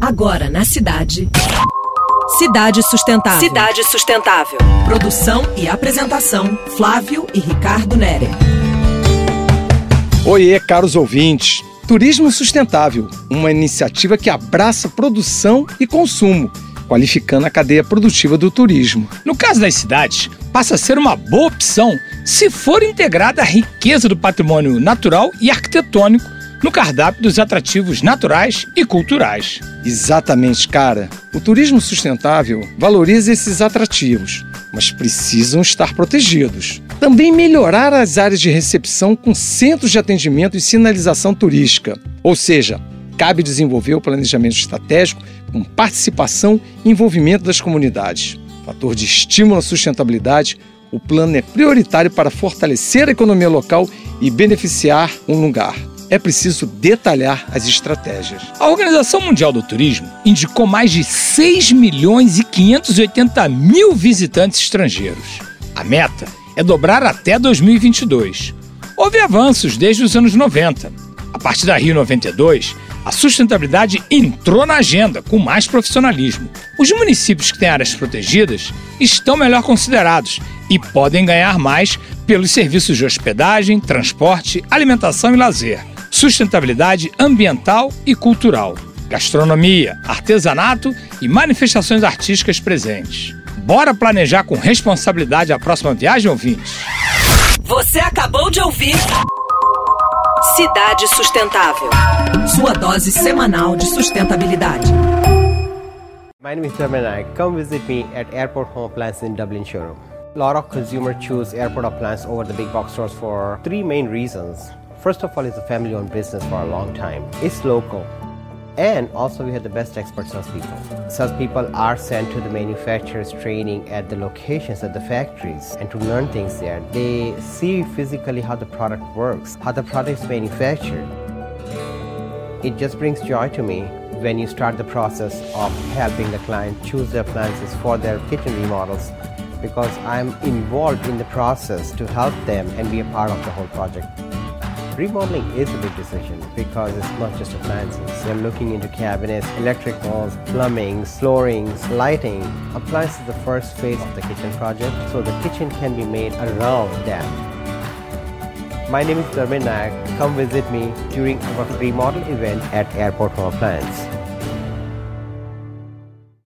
Agora na cidade. Cidade Sustentável. Cidade Sustentável. Produção e apresentação: Flávio e Ricardo Nere. Oiê, caros ouvintes. Turismo Sustentável, uma iniciativa que abraça produção e consumo, qualificando a cadeia produtiva do turismo. No caso das cidades, passa a ser uma boa opção se for integrada a riqueza do patrimônio natural e arquitetônico no cardápio dos atrativos naturais e culturais. Exatamente, cara. O turismo sustentável valoriza esses atrativos, mas precisam estar protegidos. Também melhorar as áreas de recepção com centros de atendimento e sinalização turística. Ou seja, cabe desenvolver o planejamento estratégico com participação e envolvimento das comunidades. Fator de estímulo à sustentabilidade, o plano é prioritário para fortalecer a economia local e beneficiar um lugar é preciso detalhar as estratégias. A Organização Mundial do Turismo indicou mais de 6 milhões e 580 mil visitantes estrangeiros. A meta é dobrar até 2022. Houve avanços desde os anos 90. A partir da Rio 92, a sustentabilidade entrou na agenda com mais profissionalismo. Os municípios que têm áreas protegidas estão melhor considerados e podem ganhar mais pelos serviços de hospedagem, transporte, alimentação e lazer sustentabilidade ambiental e cultural, gastronomia, artesanato e manifestações artísticas presentes. Bora planejar com responsabilidade a próxima viagem, ouvintes? Você acabou de ouvir Cidade Sustentável. Sua dose semanal de sustentabilidade. My name is Dharmenak. Come visit me at Airport Home Appliance in Dublin showroom. A lot of consumers choose Airport Appliance over the big box stores for three main reasons. First of all, it's a family owned business for a long time. It's local. And also, we have the best expert salespeople. Salespeople are sent to the manufacturers training at the locations at the factories and to learn things there. They see physically how the product works, how the product is manufactured. It just brings joy to me when you start the process of helping the client choose their appliances for their kitchen remodels because I'm involved in the process to help them and be a part of the whole project. Remodeling is a big decision because it's not just appliances. You're looking into cabinets, electricals, plumbing, floorings, lighting. Appliances is the first phase of the kitchen project, so the kitchen can be made around that. My name is Dharmin Nayak. Come visit me during our remodel event at Airport Home Appliance.